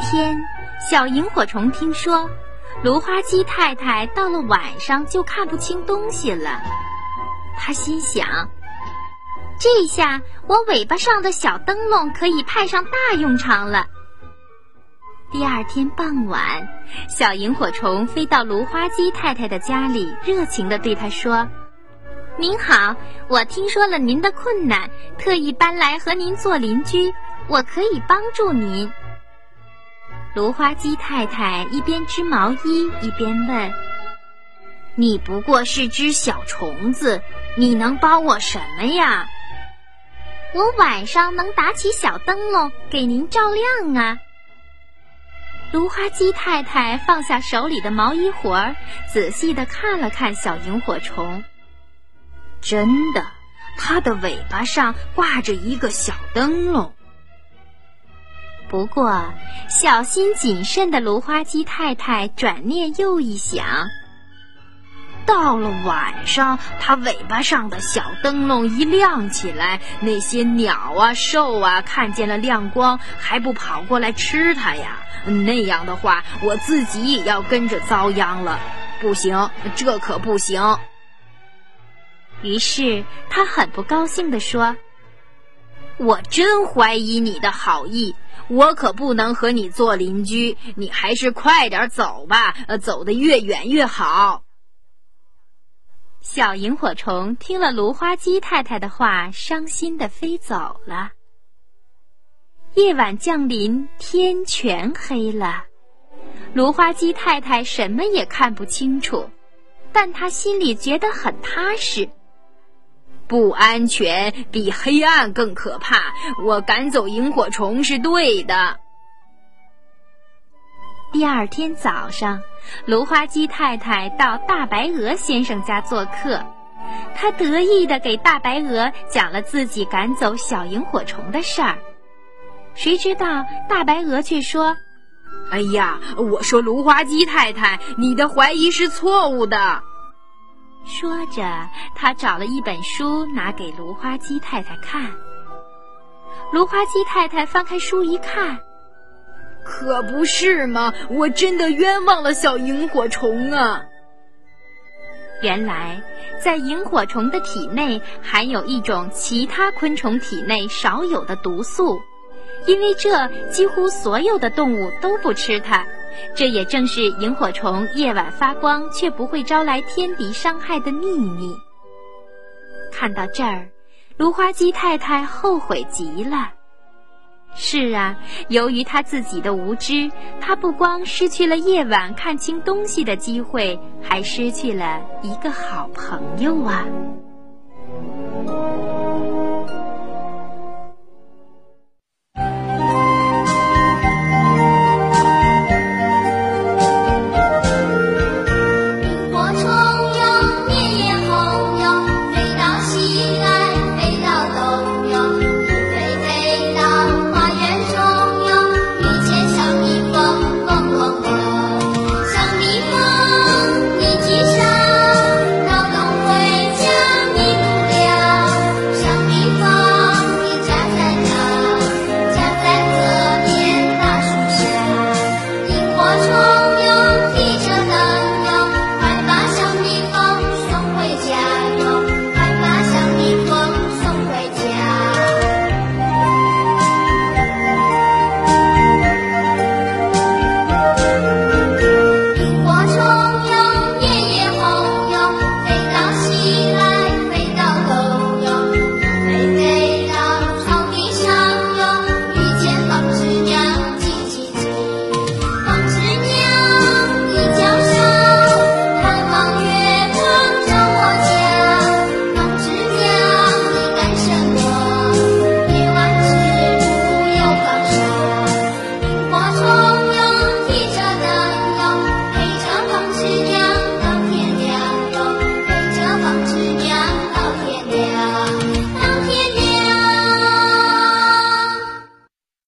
天，小萤火虫听说芦花鸡太太到了晚上就看不清东西了，他心想：这下我尾巴上的小灯笼可以派上大用场了。第二天傍晚，小萤火虫飞到芦花鸡太太的家里，热情地对她说：“您好，我听说了您的困难，特意搬来和您做邻居，我可以帮助您。”芦花鸡太太一边织毛衣一边问：“你不过是只小虫子，你能帮我什么呀？”“我晚上能打起小灯笼给您照亮啊。”芦花鸡太太放下手里的毛衣活儿，仔细的看了看小萤火虫。真的，它的尾巴上挂着一个小灯笼。不过，小心谨慎的芦花鸡太太转念又一想，到了晚上，它尾巴上的小灯笼一亮起来，那些鸟啊、兽啊看见了亮光，还不跑过来吃它呀？那样的话，我自己也要跟着遭殃了。不行，这可不行。于是，他很不高兴地说：“我真怀疑你的好意。”我可不能和你做邻居，你还是快点走吧，呃，走得越远越好。小萤火虫听了芦花鸡太太的话，伤心的飞走了。夜晚降临，天全黑了，芦花鸡太太什么也看不清楚，但她心里觉得很踏实。不安全比黑暗更可怕。我赶走萤火虫是对的。第二天早上，芦花鸡太太到大白鹅先生家做客，她得意的给大白鹅讲了自己赶走小萤火虫的事儿。谁知道大白鹅却说：“哎呀，我说芦花鸡太太，你的怀疑是错误的。”说着，他找了一本书拿给芦花鸡太太看。芦花鸡太太翻开书一看，可不是嘛？我真的冤枉了小萤火虫啊！原来，在萤火虫的体内含有一种其他昆虫体内少有的毒素，因为这几乎所有的动物都不吃它。这也正是萤火虫夜晚发光却不会招来天敌伤害的秘密。看到这儿，芦花鸡太太后悔极了。是啊，由于他自己的无知，他不光失去了夜晚看清东西的机会，还失去了一个好朋友啊。